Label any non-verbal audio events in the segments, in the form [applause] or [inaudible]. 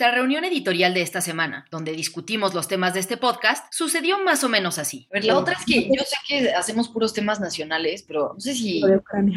Nuestra reunión editorial de esta semana, donde discutimos los temas de este podcast, sucedió más o menos así. A ver, la otra es que yo sé que hacemos puros temas nacionales, pero no sé si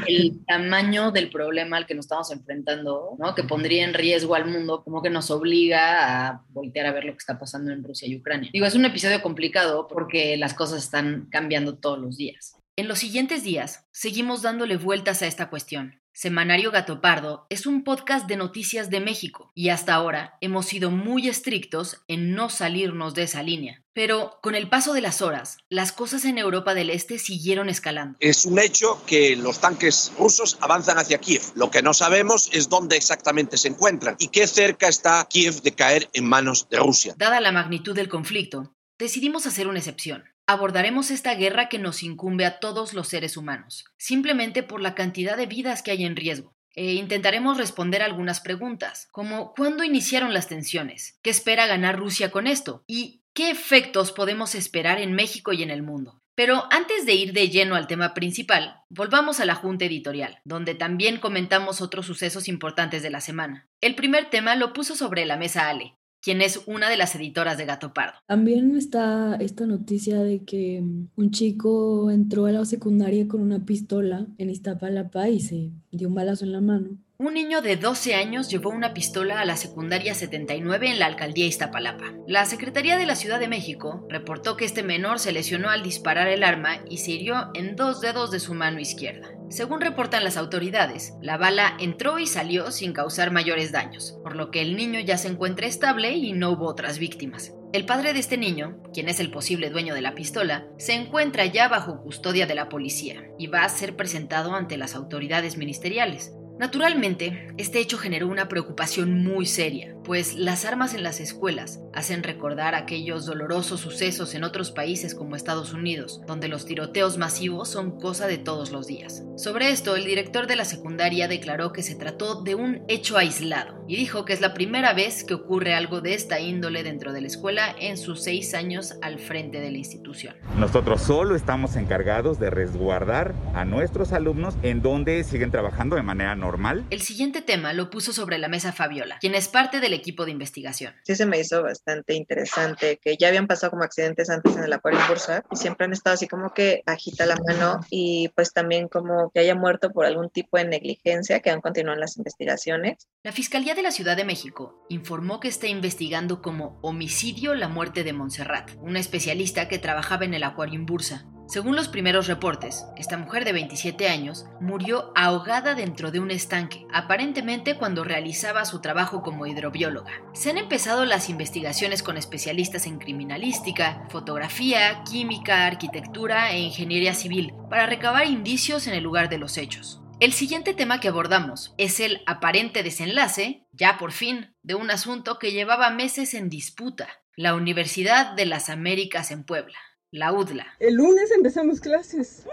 el tamaño del problema al que nos estamos enfrentando, ¿no? que pondría en riesgo al mundo, como que nos obliga a voltear a ver lo que está pasando en Rusia y Ucrania. Digo, es un episodio complicado porque las cosas están cambiando todos los días. En los siguientes días, seguimos dándole vueltas a esta cuestión. Semanario Gato Pardo es un podcast de noticias de México y hasta ahora hemos sido muy estrictos en no salirnos de esa línea. Pero con el paso de las horas, las cosas en Europa del Este siguieron escalando. Es un hecho que los tanques rusos avanzan hacia Kiev. Lo que no sabemos es dónde exactamente se encuentran y qué cerca está Kiev de caer en manos de Rusia. Dada la magnitud del conflicto, decidimos hacer una excepción. Abordaremos esta guerra que nos incumbe a todos los seres humanos, simplemente por la cantidad de vidas que hay en riesgo. E intentaremos responder algunas preguntas, como ¿cuándo iniciaron las tensiones? ¿Qué espera ganar Rusia con esto? ¿Y qué efectos podemos esperar en México y en el mundo? Pero antes de ir de lleno al tema principal, volvamos a la junta editorial, donde también comentamos otros sucesos importantes de la semana. El primer tema lo puso sobre la mesa Ale, quien es una de las editoras de Gato Pardo. También está esta noticia de que mm, un chico entró a la secundaria con una pistola en Iztapalapa y se dio un balazo en la mano. Un niño de 12 años llevó una pistola a la secundaria 79 en la alcaldía Iztapalapa. La Secretaría de la Ciudad de México reportó que este menor se lesionó al disparar el arma y se hirió en dos dedos de su mano izquierda. Según reportan las autoridades, la bala entró y salió sin causar mayores daños, por lo que el niño ya se encuentra estable y no hubo otras víctimas. El padre de este niño, quien es el posible dueño de la pistola, se encuentra ya bajo custodia de la policía y va a ser presentado ante las autoridades ministeriales. Naturalmente, este hecho generó una preocupación muy seria, pues las armas en las escuelas hacen recordar aquellos dolorosos sucesos en otros países como Estados Unidos, donde los tiroteos masivos son cosa de todos los días. Sobre esto, el director de la secundaria declaró que se trató de un hecho aislado y dijo que es la primera vez que ocurre algo de esta índole dentro de la escuela en sus seis años al frente de la institución. Nosotros solo estamos encargados de resguardar a nuestros alumnos en donde siguen trabajando de manera normal. El siguiente tema lo puso sobre la mesa Fabiola, quien es parte equipo de investigación. Sí se me hizo bastante interesante que ya habían pasado como accidentes antes en el acuario en Bursa y siempre han estado así como que agita la mano y pues también como que haya muerto por algún tipo de negligencia que han continuado las investigaciones. La Fiscalía de la Ciudad de México informó que está investigando como homicidio la muerte de Montserrat, una especialista que trabajaba en el acuario en Bursa. Según los primeros reportes, esta mujer de 27 años murió ahogada dentro de un estanque, aparentemente cuando realizaba su trabajo como hidrobióloga. Se han empezado las investigaciones con especialistas en criminalística, fotografía, química, arquitectura e ingeniería civil para recabar indicios en el lugar de los hechos. El siguiente tema que abordamos es el aparente desenlace, ya por fin, de un asunto que llevaba meses en disputa, la Universidad de las Américas en Puebla la UDLA. El lunes empezamos clases.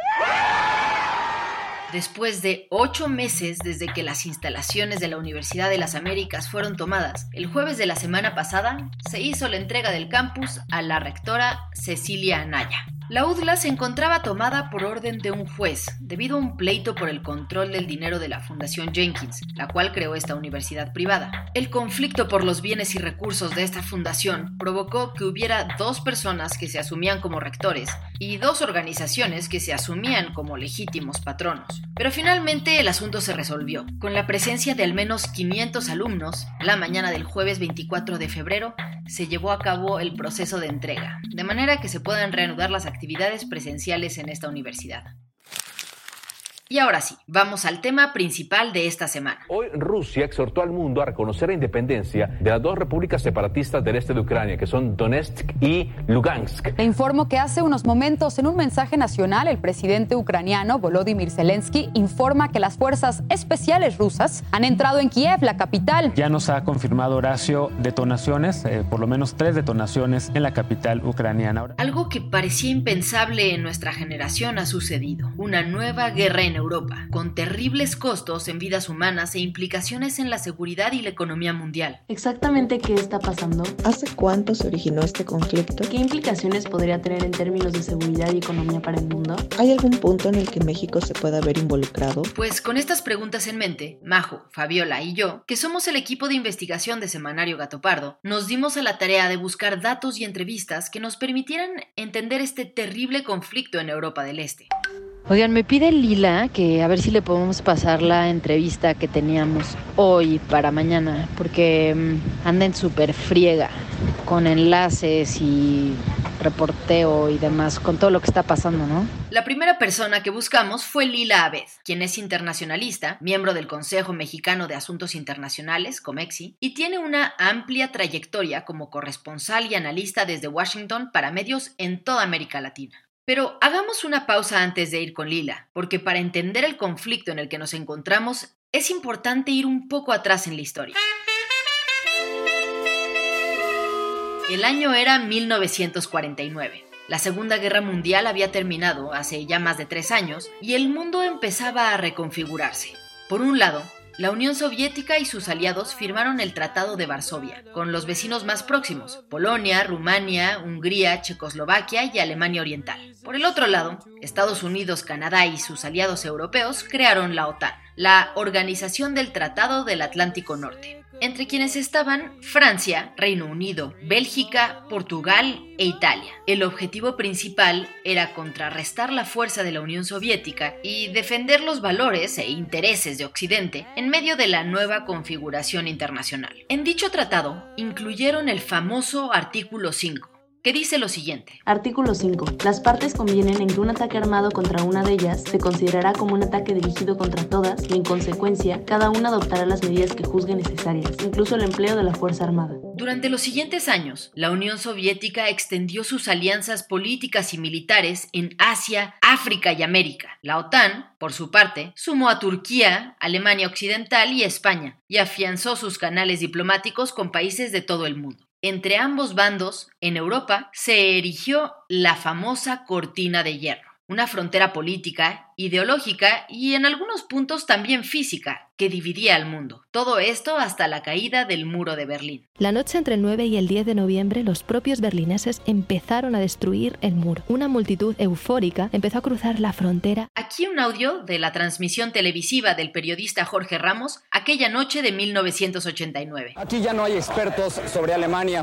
Después de ocho meses desde que las instalaciones de la Universidad de las Américas fueron tomadas, el jueves de la semana pasada se hizo la entrega del campus a la rectora Cecilia Anaya. La UDLA se encontraba tomada por orden de un juez debido a un pleito por el control del dinero de la Fundación Jenkins, la cual creó esta universidad privada. El conflicto por los bienes y recursos de esta fundación provocó que hubiera dos personas que se asumían como rectores y dos organizaciones que se asumían como legítimos patronos. Pero finalmente el asunto se resolvió. Con la presencia de al menos 500 alumnos, la mañana del jueves 24 de febrero se llevó a cabo el proceso de entrega, de manera que se puedan reanudar las actividades presenciales en esta universidad. Y ahora sí, vamos al tema principal de esta semana. Hoy Rusia exhortó al mundo a reconocer la independencia de las dos repúblicas separatistas del este de Ucrania, que son Donetsk y Lugansk. Le informo que hace unos momentos en un mensaje nacional el presidente ucraniano Volodymyr Zelensky informa que las fuerzas especiales rusas han entrado en Kiev, la capital. Ya nos ha confirmado Horacio detonaciones, eh, por lo menos tres detonaciones en la capital ucraniana. Algo que parecía impensable en nuestra generación ha sucedido. Una nueva guerra en Europa, con terribles costos en vidas humanas e implicaciones en la seguridad y la economía mundial. ¿Exactamente qué está pasando? ¿Hace cuánto se originó este conflicto? ¿Qué implicaciones podría tener en términos de seguridad y economía para el mundo? ¿Hay algún punto en el que México se pueda ver involucrado? Pues con estas preguntas en mente, Majo, Fabiola y yo, que somos el equipo de investigación de Semanario Gato Pardo, nos dimos a la tarea de buscar datos y entrevistas que nos permitieran entender este terrible conflicto en Europa del Este. Oigan, me pide Lila que a ver si le podemos pasar la entrevista que teníamos hoy para mañana, porque mm, anda en súper friega con enlaces y reporteo y demás, con todo lo que está pasando, ¿no? La primera persona que buscamos fue Lila Abed, quien es internacionalista, miembro del Consejo Mexicano de Asuntos Internacionales, COMEXI, y tiene una amplia trayectoria como corresponsal y analista desde Washington para medios en toda América Latina. Pero hagamos una pausa antes de ir con Lila, porque para entender el conflicto en el que nos encontramos es importante ir un poco atrás en la historia. El año era 1949. La Segunda Guerra Mundial había terminado hace ya más de tres años y el mundo empezaba a reconfigurarse. Por un lado, la Unión Soviética y sus aliados firmaron el Tratado de Varsovia, con los vecinos más próximos, Polonia, Rumania, Hungría, Checoslovaquia y Alemania Oriental. Por el otro lado, Estados Unidos, Canadá y sus aliados europeos crearon la OTAN, la Organización del Tratado del Atlántico Norte entre quienes estaban Francia, Reino Unido, Bélgica, Portugal e Italia. El objetivo principal era contrarrestar la fuerza de la Unión Soviética y defender los valores e intereses de Occidente en medio de la nueva configuración internacional. En dicho tratado incluyeron el famoso artículo 5, que dice lo siguiente. Artículo 5. Las partes convienen en que un ataque armado contra una de ellas se considerará como un ataque dirigido contra todas y en consecuencia cada una adoptará las medidas que juzgue necesarias, incluso el empleo de la Fuerza Armada. Durante los siguientes años, la Unión Soviética extendió sus alianzas políticas y militares en Asia, África y América. La OTAN, por su parte, sumó a Turquía, Alemania Occidental y España, y afianzó sus canales diplomáticos con países de todo el mundo. Entre ambos bandos, en Europa, se erigió la famosa cortina de hierro, una frontera política, ideológica y en algunos puntos también física que dividía al mundo. Todo esto hasta la caída del muro de Berlín. La noche entre el 9 y el 10 de noviembre, los propios berlineses empezaron a destruir el muro. Una multitud eufórica empezó a cruzar la frontera. Aquí un audio de la transmisión televisiva del periodista Jorge Ramos aquella noche de 1989. Aquí ya no hay expertos sobre Alemania.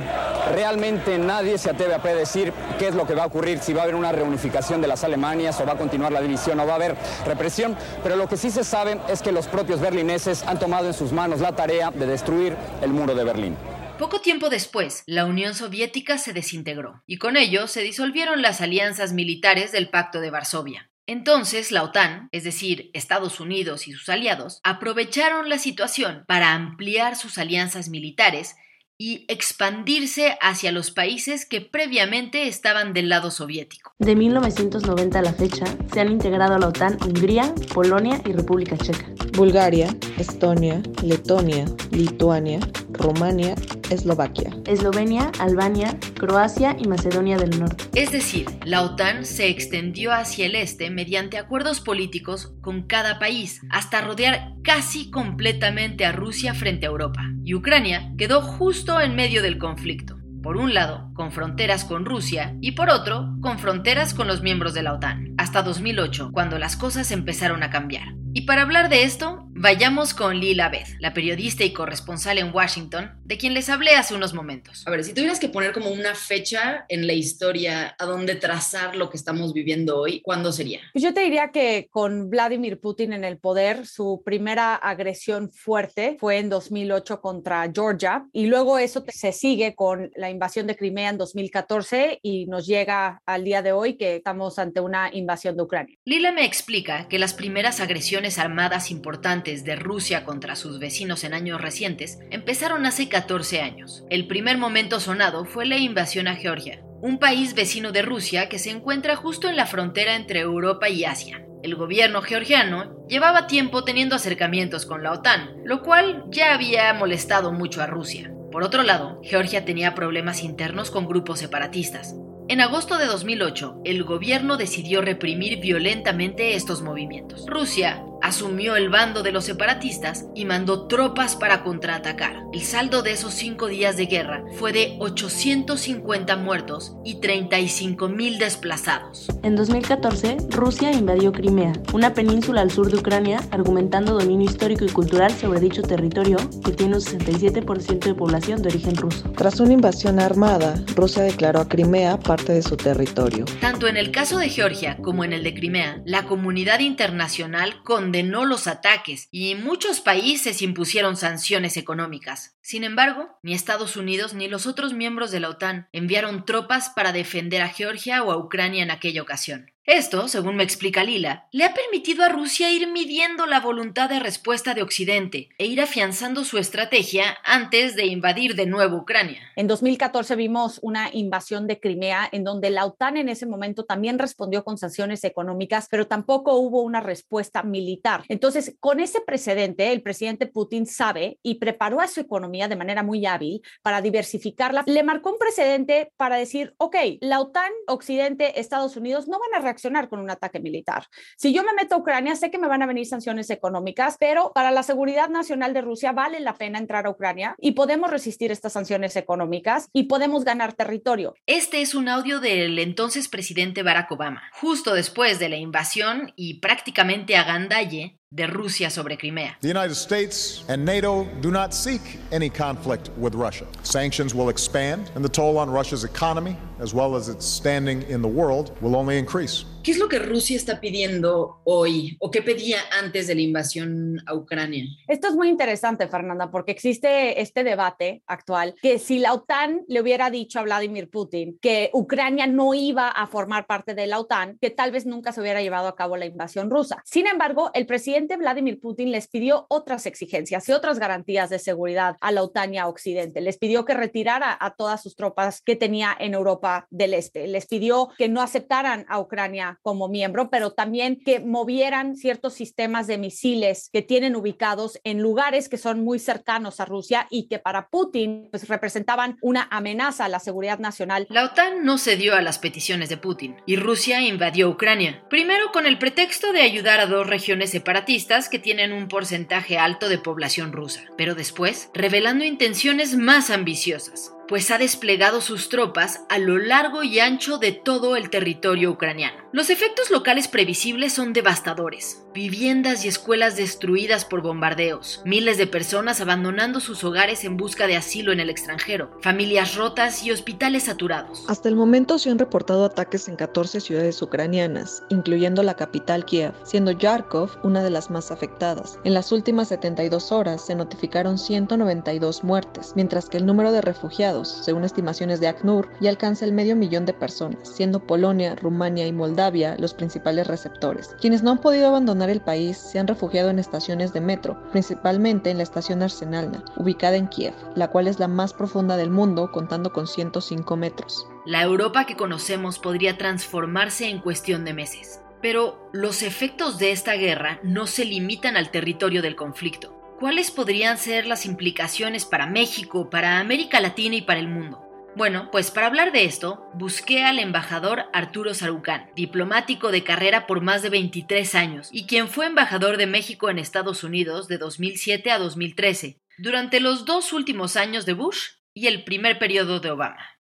Realmente nadie se atreve a predecir qué es lo que va a ocurrir, si va a haber una reunificación de las Alemanias o va a continuar la división o va a haber represión. Pero lo que sí se sabe es que los propios berlineses han tomado en sus manos la tarea de destruir el muro de Berlín. Poco tiempo después, la Unión Soviética se desintegró y con ello se disolvieron las alianzas militares del Pacto de Varsovia. Entonces la OTAN, es decir, Estados Unidos y sus aliados, aprovecharon la situación para ampliar sus alianzas militares y expandirse hacia los países que previamente estaban del lado soviético. De 1990 a la fecha, se han integrado a la OTAN Hungría, Polonia y República Checa. Bulgaria, Estonia, Letonia, Lituania, Rumania, Eslovaquia. Eslovenia, Albania, Croacia y Macedonia del Norte. Es decir, la OTAN se extendió hacia el este mediante acuerdos políticos con cada país, hasta rodear casi completamente a Rusia frente a Europa. Y Ucrania quedó justo en medio del conflicto. Por un lado, con fronteras con Rusia y por otro, con fronteras con los miembros de la OTAN. Hasta 2008, cuando las cosas empezaron a cambiar. Y para hablar de esto, vayamos con Lila Beth, la periodista y corresponsal en Washington, de quien les hablé hace unos momentos. A ver, si tuvieras que poner como una fecha en la historia a donde trazar lo que estamos viviendo hoy, ¿cuándo sería? Pues yo te diría que con Vladimir Putin en el poder, su primera agresión fuerte fue en 2008 contra Georgia y luego eso se sigue con la invasión de Crimea en 2014 y nos llega al día de hoy que estamos ante una invasión de Ucrania. Lila me explica que las primeras agresiones armadas importantes de Rusia contra sus vecinos en años recientes empezaron hace 14 años. El primer momento sonado fue la invasión a Georgia, un país vecino de Rusia que se encuentra justo en la frontera entre Europa y Asia. El gobierno georgiano llevaba tiempo teniendo acercamientos con la OTAN, lo cual ya había molestado mucho a Rusia. Por otro lado, Georgia tenía problemas internos con grupos separatistas. En agosto de 2008, el gobierno decidió reprimir violentamente estos movimientos. Rusia asumió el bando de los separatistas y mandó tropas para contraatacar. El saldo de esos cinco días de guerra fue de 850 muertos y 35 mil desplazados. En 2014, Rusia invadió Crimea, una península al sur de Ucrania, argumentando dominio histórico y cultural sobre dicho territorio, que tiene un 67% de población de origen ruso. Tras una invasión armada, Rusia declaró a Crimea parte de su territorio. Tanto en el caso de Georgia como en el de Crimea, la comunidad internacional condenó los ataques y muchos países impusieron sanciones económicas. Sin embargo, ni Estados Unidos ni los otros miembros de la OTAN enviaron tropas para defender a Georgia o a Ucrania en aquella ocasión. Esto, según me explica Lila, le ha permitido a Rusia ir midiendo la voluntad de respuesta de Occidente e ir afianzando su estrategia antes de invadir de nuevo Ucrania. En 2014 vimos una invasión de Crimea en donde la OTAN en ese momento también respondió con sanciones económicas, pero tampoco hubo una respuesta militar. Entonces, con ese precedente, el presidente Putin sabe y preparó a su economía de manera muy hábil para diversificarla. Le marcó un precedente para decir, ok, la OTAN, Occidente, Estados Unidos no van a reaccionar con un ataque militar. Si yo me meto a Ucrania, sé que me van a venir sanciones económicas, pero para la seguridad nacional de Rusia vale la pena entrar a Ucrania y podemos resistir estas sanciones económicas y podemos ganar territorio. Este es un audio del entonces presidente Barack Obama, justo después de la invasión y prácticamente a gandalle de Rusia sobre Crimea. The United States and NATO do not seek any conflict with Russia. Sanctions will expand and the toll on Russia's economy as well as its standing in the world will only increase. ¿Qué es lo que Rusia está pidiendo hoy o qué pedía antes de la invasión a Ucrania? Esto es muy interesante, Fernanda, porque existe este debate actual que si la OTAN le hubiera dicho a Vladimir Putin que Ucrania no iba a formar parte de la OTAN, que tal vez nunca se hubiera llevado a cabo la invasión rusa. Sin embargo, el presidente Vladimir Putin les pidió otras exigencias y otras garantías de seguridad a la OTAN y a Occidente. Les pidió que retirara a todas sus tropas que tenía en Europa del Este. Les pidió que no aceptaran a Ucrania como miembro, pero también que movieran ciertos sistemas de misiles que tienen ubicados en lugares que son muy cercanos a Rusia y que para Putin pues, representaban una amenaza a la seguridad nacional. La OTAN no cedió a las peticiones de Putin y Rusia invadió Ucrania, primero con el pretexto de ayudar a dos regiones separatistas que tienen un porcentaje alto de población rusa, pero después revelando intenciones más ambiciosas pues ha desplegado sus tropas a lo largo y ancho de todo el territorio ucraniano. Los efectos locales previsibles son devastadores. Viviendas y escuelas destruidas por bombardeos, miles de personas abandonando sus hogares en busca de asilo en el extranjero, familias rotas y hospitales saturados. Hasta el momento se han reportado ataques en 14 ciudades ucranianas, incluyendo la capital Kiev, siendo Yarkov una de las más afectadas. En las últimas 72 horas se notificaron 192 muertes, mientras que el número de refugiados según estimaciones de ACNUR, ya alcanza el medio millón de personas, siendo Polonia, Rumania y Moldavia los principales receptores. Quienes no han podido abandonar el país se han refugiado en estaciones de metro, principalmente en la estación Arsenalna, ubicada en Kiev, la cual es la más profunda del mundo, contando con 105 metros. La Europa que conocemos podría transformarse en cuestión de meses. Pero los efectos de esta guerra no se limitan al territorio del conflicto. ¿Cuáles podrían ser las implicaciones para México, para América Latina y para el mundo? Bueno, pues para hablar de esto, busqué al embajador Arturo Sarucán, diplomático de carrera por más de 23 años y quien fue embajador de México en Estados Unidos de 2007 a 2013, durante los dos últimos años de Bush y el primer periodo de Obama.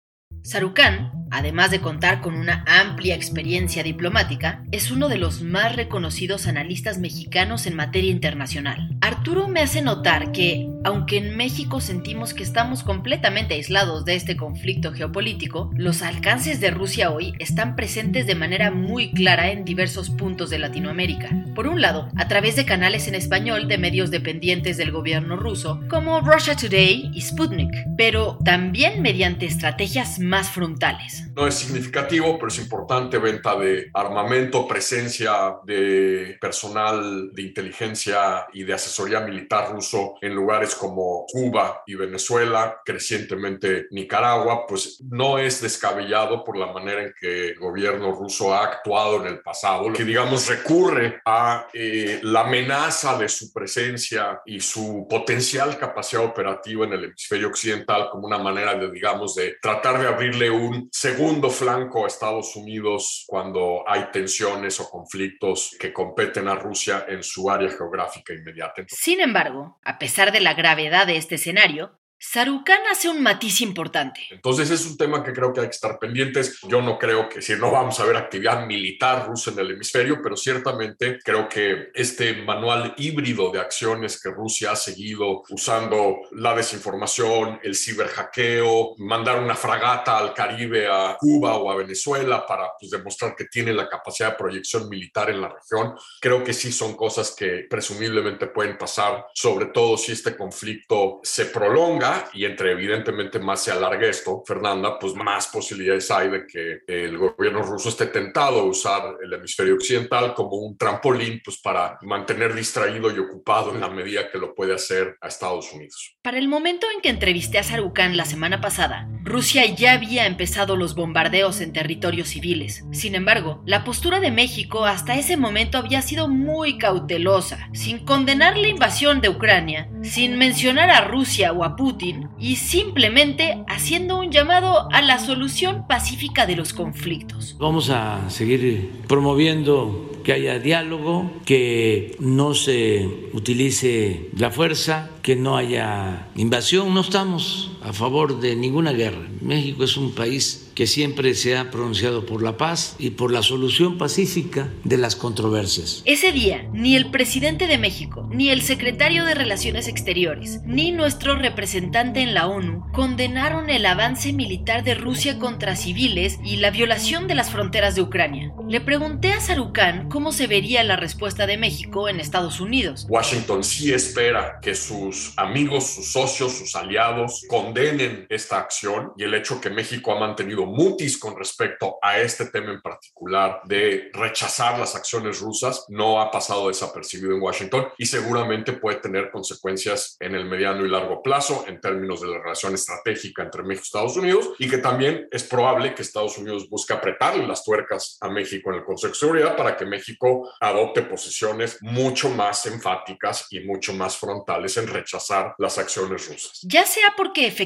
Sarukan, además de contar con una amplia experiencia diplomática, es uno de los más reconocidos analistas mexicanos en materia internacional. Arturo me hace notar que, aunque en México sentimos que estamos completamente aislados de este conflicto geopolítico, los alcances de Rusia hoy están presentes de manera muy clara en diversos puntos de Latinoamérica. Por un lado, a través de canales en español de medios dependientes del gobierno ruso, como Russia Today y Sputnik, pero también mediante estrategias más frontales. No es significativo, pero es importante venta de armamento, presencia de personal de inteligencia y de asesoría militar ruso en lugares como Cuba y Venezuela, crecientemente Nicaragua, pues no es descabellado por la manera en que el gobierno ruso ha actuado en el pasado, que digamos recurre a eh, la amenaza de su presencia y su potencial capacidad operativa en el hemisferio occidental como una manera de, digamos, de tratar de abrir abrirle un segundo flanco a Estados Unidos cuando hay tensiones o conflictos que competen a Rusia en su área geográfica inmediata. Sin embargo, a pesar de la gravedad de este escenario, Sarukan hace un matiz importante. Entonces es un tema que creo que hay que estar pendientes. Yo no creo que si no vamos a ver actividad militar rusa en el hemisferio, pero ciertamente creo que este manual híbrido de acciones que Rusia ha seguido usando la desinformación, el ciberhackeo, mandar una fragata al Caribe, a Cuba o a Venezuela para pues, demostrar que tiene la capacidad de proyección militar en la región, creo que sí son cosas que presumiblemente pueden pasar, sobre todo si este conflicto se prolonga y entre evidentemente más se alargue esto, Fernanda, pues más posibilidades hay de que el gobierno ruso esté tentado a usar el hemisferio occidental como un trampolín pues para mantener distraído y ocupado en la medida que lo puede hacer a Estados Unidos. Para el momento en que entrevisté a Sarukan la semana pasada, Rusia ya había empezado los bombardeos en territorios civiles. Sin embargo, la postura de México hasta ese momento había sido muy cautelosa, sin condenar la invasión de Ucrania, sin mencionar a Rusia o a Putin y simplemente haciendo un llamado a la solución pacífica de los conflictos. Vamos a seguir promoviendo que haya diálogo, que no se utilice la fuerza, que no haya invasión. No estamos a favor de ninguna guerra. México es un país que siempre se ha pronunciado por la paz y por la solución pacífica de las controversias. Ese día, ni el presidente de México, ni el secretario de Relaciones Exteriores, ni nuestro representante en la ONU condenaron el avance militar de Rusia contra civiles y la violación de las fronteras de Ucrania. Le pregunté a Sarukan cómo se vería la respuesta de México en Estados Unidos. Washington sí espera que sus amigos, sus socios, sus aliados condenen esta acción y el hecho que México ha mantenido mutis con respecto a este tema en particular de rechazar las acciones rusas no ha pasado desapercibido en Washington y seguramente puede tener consecuencias en el mediano y largo plazo en términos de la relación estratégica entre México y Estados Unidos y que también es probable que Estados Unidos busque apretarle las tuercas a México en el Consejo de Seguridad para que México adopte posiciones mucho más enfáticas y mucho más frontales en rechazar las acciones rusas. Ya sea porque efectivamente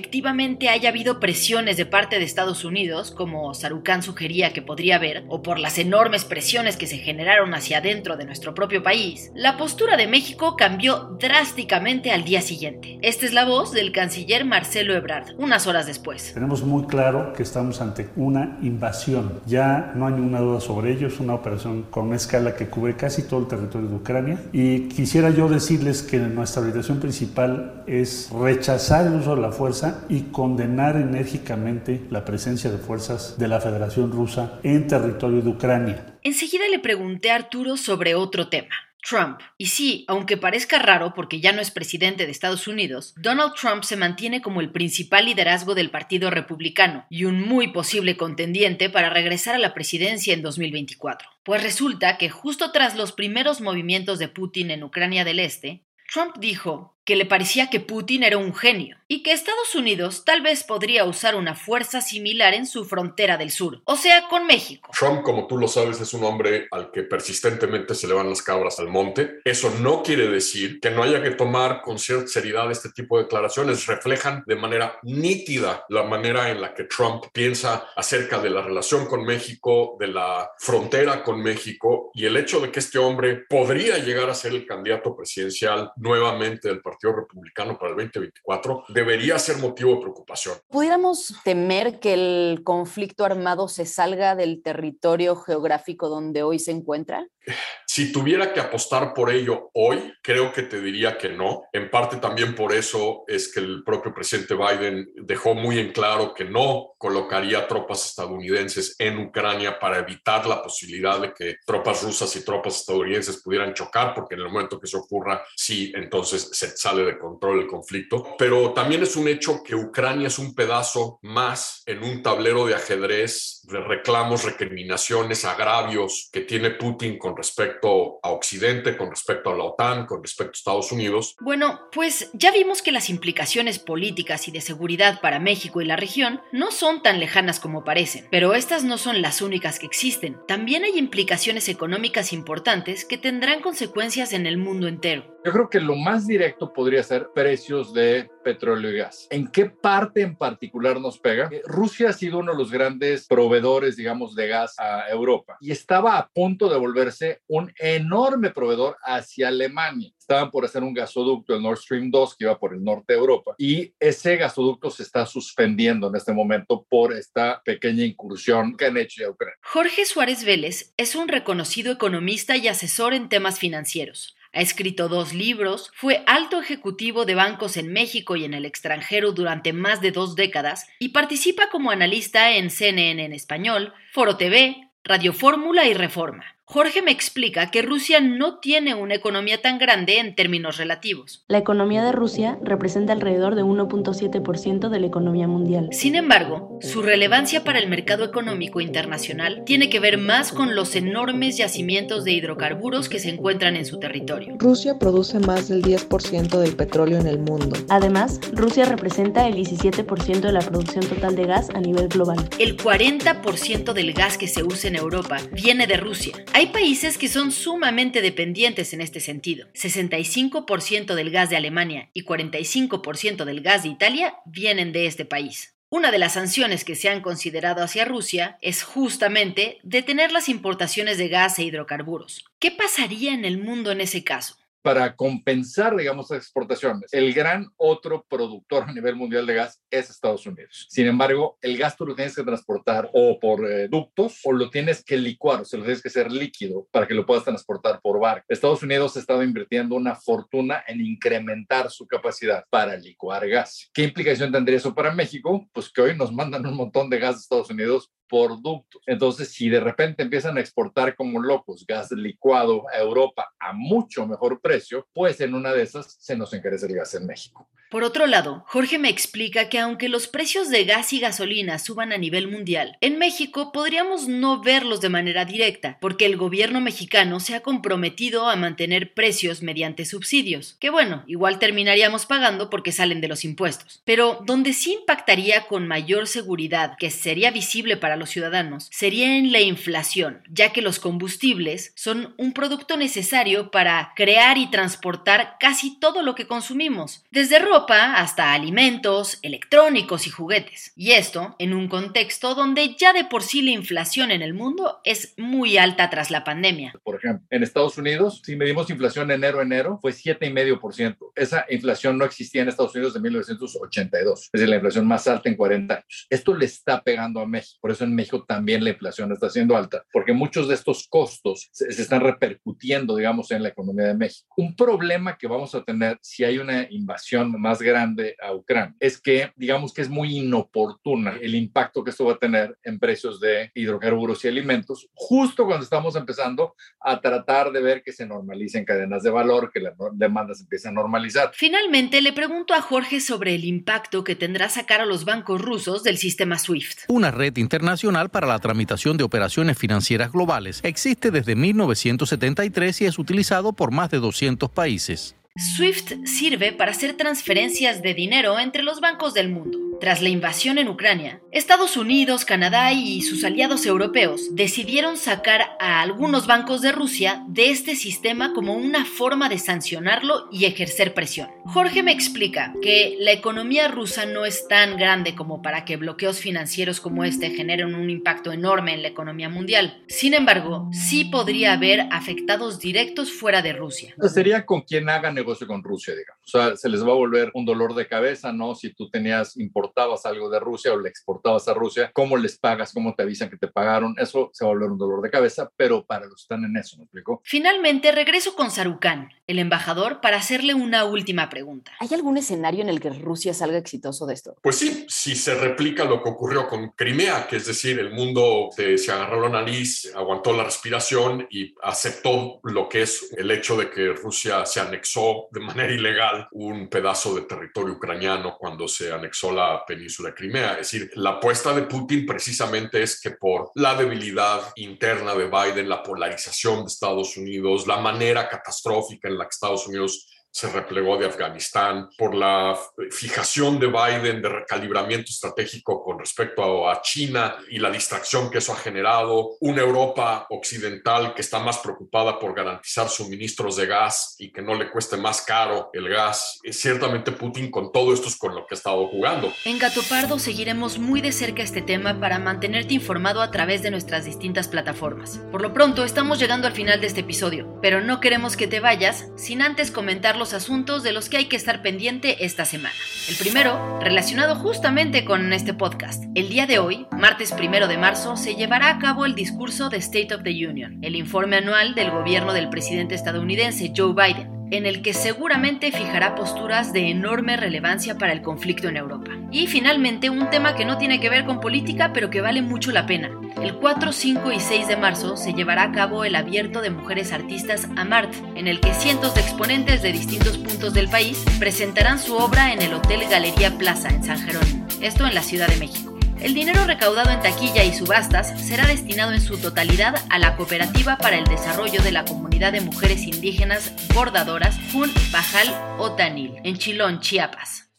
haya habido presiones de parte de Estados Unidos, como Sarukan sugería que podría haber, o por las enormes presiones que se generaron hacia adentro de nuestro propio país, la postura de México cambió drásticamente al día siguiente. Esta es la voz del canciller Marcelo Ebrard, unas horas después. Tenemos muy claro que estamos ante una invasión. Ya no hay ninguna duda sobre ello, es una operación con una escala que cubre casi todo el territorio de Ucrania. Y quisiera yo decirles que nuestra orientación principal es rechazar el uso de la fuerza y condenar enérgicamente la presencia de fuerzas de la Federación Rusa en territorio de Ucrania. Enseguida le pregunté a Arturo sobre otro tema. Trump. Y sí, aunque parezca raro porque ya no es presidente de Estados Unidos, Donald Trump se mantiene como el principal liderazgo del Partido Republicano y un muy posible contendiente para regresar a la presidencia en 2024. Pues resulta que justo tras los primeros movimientos de Putin en Ucrania del Este, Trump dijo que le parecía que Putin era un genio y que Estados Unidos tal vez podría usar una fuerza similar en su frontera del sur, o sea, con México. Trump, como tú lo sabes, es un hombre al que persistentemente se le van las cabras al monte. Eso no quiere decir que no haya que tomar con cierta seriedad este tipo de declaraciones. Reflejan de manera nítida la manera en la que Trump piensa acerca de la relación con México, de la frontera con México y el hecho de que este hombre podría llegar a ser el candidato presidencial nuevamente del Partido Partido Republicano para el 2024 debería ser motivo de preocupación. ¿Pudiéramos temer que el conflicto armado se salga del territorio geográfico donde hoy se encuentra? [sighs] Si tuviera que apostar por ello hoy, creo que te diría que no. En parte también por eso es que el propio presidente Biden dejó muy en claro que no colocaría tropas estadounidenses en Ucrania para evitar la posibilidad de que tropas rusas y tropas estadounidenses pudieran chocar, porque en el momento que eso ocurra, sí, entonces se sale de control el conflicto. Pero también es un hecho que Ucrania es un pedazo más en un tablero de ajedrez de reclamos, recriminaciones, agravios que tiene Putin con respecto a Occidente, con respecto a la OTAN, con respecto a Estados Unidos. Bueno, pues ya vimos que las implicaciones políticas y de seguridad para México y la región no son tan lejanas como parecen, pero estas no son las únicas que existen. También hay implicaciones económicas importantes que tendrán consecuencias en el mundo entero. Yo creo que lo más directo podría ser precios de petróleo y gas. ¿En qué parte en particular nos pega? Eh, Rusia ha sido uno de los grandes proveedores, digamos, de gas a Europa y estaba a punto de volverse un enorme proveedor hacia Alemania. Estaban por hacer un gasoducto, el Nord Stream 2, que iba por el norte de Europa, y ese gasoducto se está suspendiendo en este momento por esta pequeña incursión que han hecho a Ucrania. Jorge Suárez Vélez es un reconocido economista y asesor en temas financieros. Ha escrito dos libros, fue alto ejecutivo de bancos en México y en el extranjero durante más de dos décadas y participa como analista en CNN en español, Foro TV, Radio Fórmula y Reforma. Jorge me explica que Rusia no tiene una economía tan grande en términos relativos. La economía de Rusia representa alrededor de 1.7% de la economía mundial. Sin embargo, su relevancia para el mercado económico internacional tiene que ver más con los enormes yacimientos de hidrocarburos que se encuentran en su territorio. Rusia produce más del 10% del petróleo en el mundo. Además, Rusia representa el 17% de la producción total de gas a nivel global. El 40% del gas que se usa en Europa viene de Rusia. Hay países que son sumamente dependientes en este sentido. 65% del gas de Alemania y 45% del gas de Italia vienen de este país. Una de las sanciones que se han considerado hacia Rusia es justamente detener las importaciones de gas e hidrocarburos. ¿Qué pasaría en el mundo en ese caso? Para compensar, digamos, las exportaciones. El gran otro productor a nivel mundial de gas es Estados Unidos. Sin embargo, el gas tú lo tienes que transportar o por eh, ductos o lo tienes que licuar, o sea, lo tienes que hacer líquido para que lo puedas transportar por barco. Estados Unidos ha estado invirtiendo una fortuna en incrementar su capacidad para licuar gas. ¿Qué implicación tendría eso para México? Pues que hoy nos mandan un montón de gas de Estados Unidos por. Entonces, si de repente empiezan a exportar como locos gas licuado a Europa a mucho mejor precio, pues en una de esas se nos encarece el gas en México. Por otro lado, Jorge me explica que aunque los precios de gas y gasolina suban a nivel mundial, en México podríamos no verlos de manera directa, porque el gobierno mexicano se ha comprometido a mantener precios mediante subsidios, que bueno, igual terminaríamos pagando porque salen de los impuestos. Pero donde sí impactaría con mayor seguridad, que sería visible para los ciudadanos, sería en la inflación, ya que los combustibles son un producto necesario para crear y transportar casi todo lo que consumimos, desde hasta alimentos, electrónicos y juguetes. Y esto en un contexto donde ya de por sí la inflación en el mundo es muy alta tras la pandemia. Por ejemplo, en Estados Unidos, si medimos inflación enero-enero, fue 7,5%. Esa inflación no existía en Estados Unidos de 1982. Es decir, la inflación más alta en 40 años. Esto le está pegando a México. Por eso en México también la inflación está siendo alta, porque muchos de estos costos se, se están repercutiendo, digamos, en la economía de México. Un problema que vamos a tener si hay una invasión más grande a Ucrania. Es que, digamos que es muy inoportuna el impacto que esto va a tener en precios de hidrocarburos y alimentos, justo cuando estamos empezando a tratar de ver que se normalicen cadenas de valor, que las demandas empiecen a normalizar. Finalmente, le pregunto a Jorge sobre el impacto que tendrá sacar a los bancos rusos del sistema SWIFT. Una red internacional para la tramitación de operaciones financieras globales existe desde 1973 y es utilizado por más de 200 países. SWIFT sirve para hacer transferencias de dinero entre los bancos del mundo. Tras la invasión en Ucrania, Estados Unidos, Canadá y sus aliados europeos decidieron sacar a algunos bancos de Rusia de este sistema como una forma de sancionarlo y ejercer presión. Jorge me explica que la economía rusa no es tan grande como para que bloqueos financieros como este generen un impacto enorme en la economía mundial. Sin embargo, sí podría haber afectados directos fuera de Rusia. Sería con quien haga con Rusia, digamos. O sea, se les va a volver un dolor de cabeza, ¿no? Si tú tenías, importabas algo de Rusia o le exportabas a Rusia, ¿cómo les pagas? ¿Cómo te avisan que te pagaron? Eso se va a volver un dolor de cabeza, pero para los que están en eso, ¿me explico? Finalmente, regreso con Sarukan, el embajador, para hacerle una última pregunta. ¿Hay algún escenario en el que Rusia salga exitoso de esto? Pues sí, si se replica lo que ocurrió con Crimea, que es decir, el mundo se agarró la nariz, aguantó la respiración y aceptó lo que es el hecho de que Rusia se anexó de manera ilegal un pedazo de territorio ucraniano cuando se anexó la península de Crimea. Es decir, la apuesta de Putin precisamente es que por la debilidad interna de Biden, la polarización de Estados Unidos, la manera catastrófica en la que Estados Unidos se replegó de Afganistán, por la fijación de Biden de recalibramiento estratégico con respecto a China y la distracción que eso ha generado, una Europa occidental que está más preocupada por garantizar suministros de gas y que no le cueste más caro el gas. Ciertamente Putin con todo esto es con lo que ha estado jugando. En Gato Pardo seguiremos muy de cerca este tema para mantenerte informado a través de nuestras distintas plataformas. Por lo pronto estamos llegando al final de este episodio, pero no queremos que te vayas sin antes comentar los asuntos de los que hay que estar pendiente esta semana. El primero, relacionado justamente con este podcast. El día de hoy, martes primero de marzo, se llevará a cabo el discurso de State of the Union, el informe anual del gobierno del presidente estadounidense Joe Biden en el que seguramente fijará posturas de enorme relevancia para el conflicto en Europa. Y finalmente, un tema que no tiene que ver con política, pero que vale mucho la pena. El 4, 5 y 6 de marzo se llevará a cabo el abierto de mujeres artistas AMART, en el que cientos de exponentes de distintos puntos del país presentarán su obra en el Hotel Galería Plaza en San Jerónimo, esto en la Ciudad de México. El dinero recaudado en taquilla y subastas será destinado en su totalidad a la Cooperativa para el Desarrollo de la Comunidad de Mujeres Indígenas Bordadoras Jun Bajal Otanil, en Chilón, Chiapas.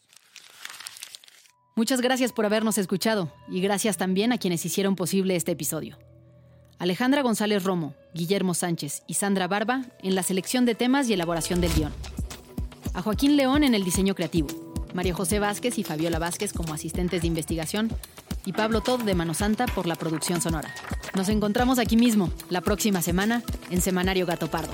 Muchas gracias por habernos escuchado y gracias también a quienes hicieron posible este episodio. Alejandra González Romo, Guillermo Sánchez y Sandra Barba en la selección de temas y elaboración del guion. A Joaquín León en el diseño creativo. María José Vázquez y Fabiola Vázquez como asistentes de investigación y Pablo Todd de Mano Santa por la producción sonora. Nos encontramos aquí mismo, la próxima semana, en Semanario Gato Pardo.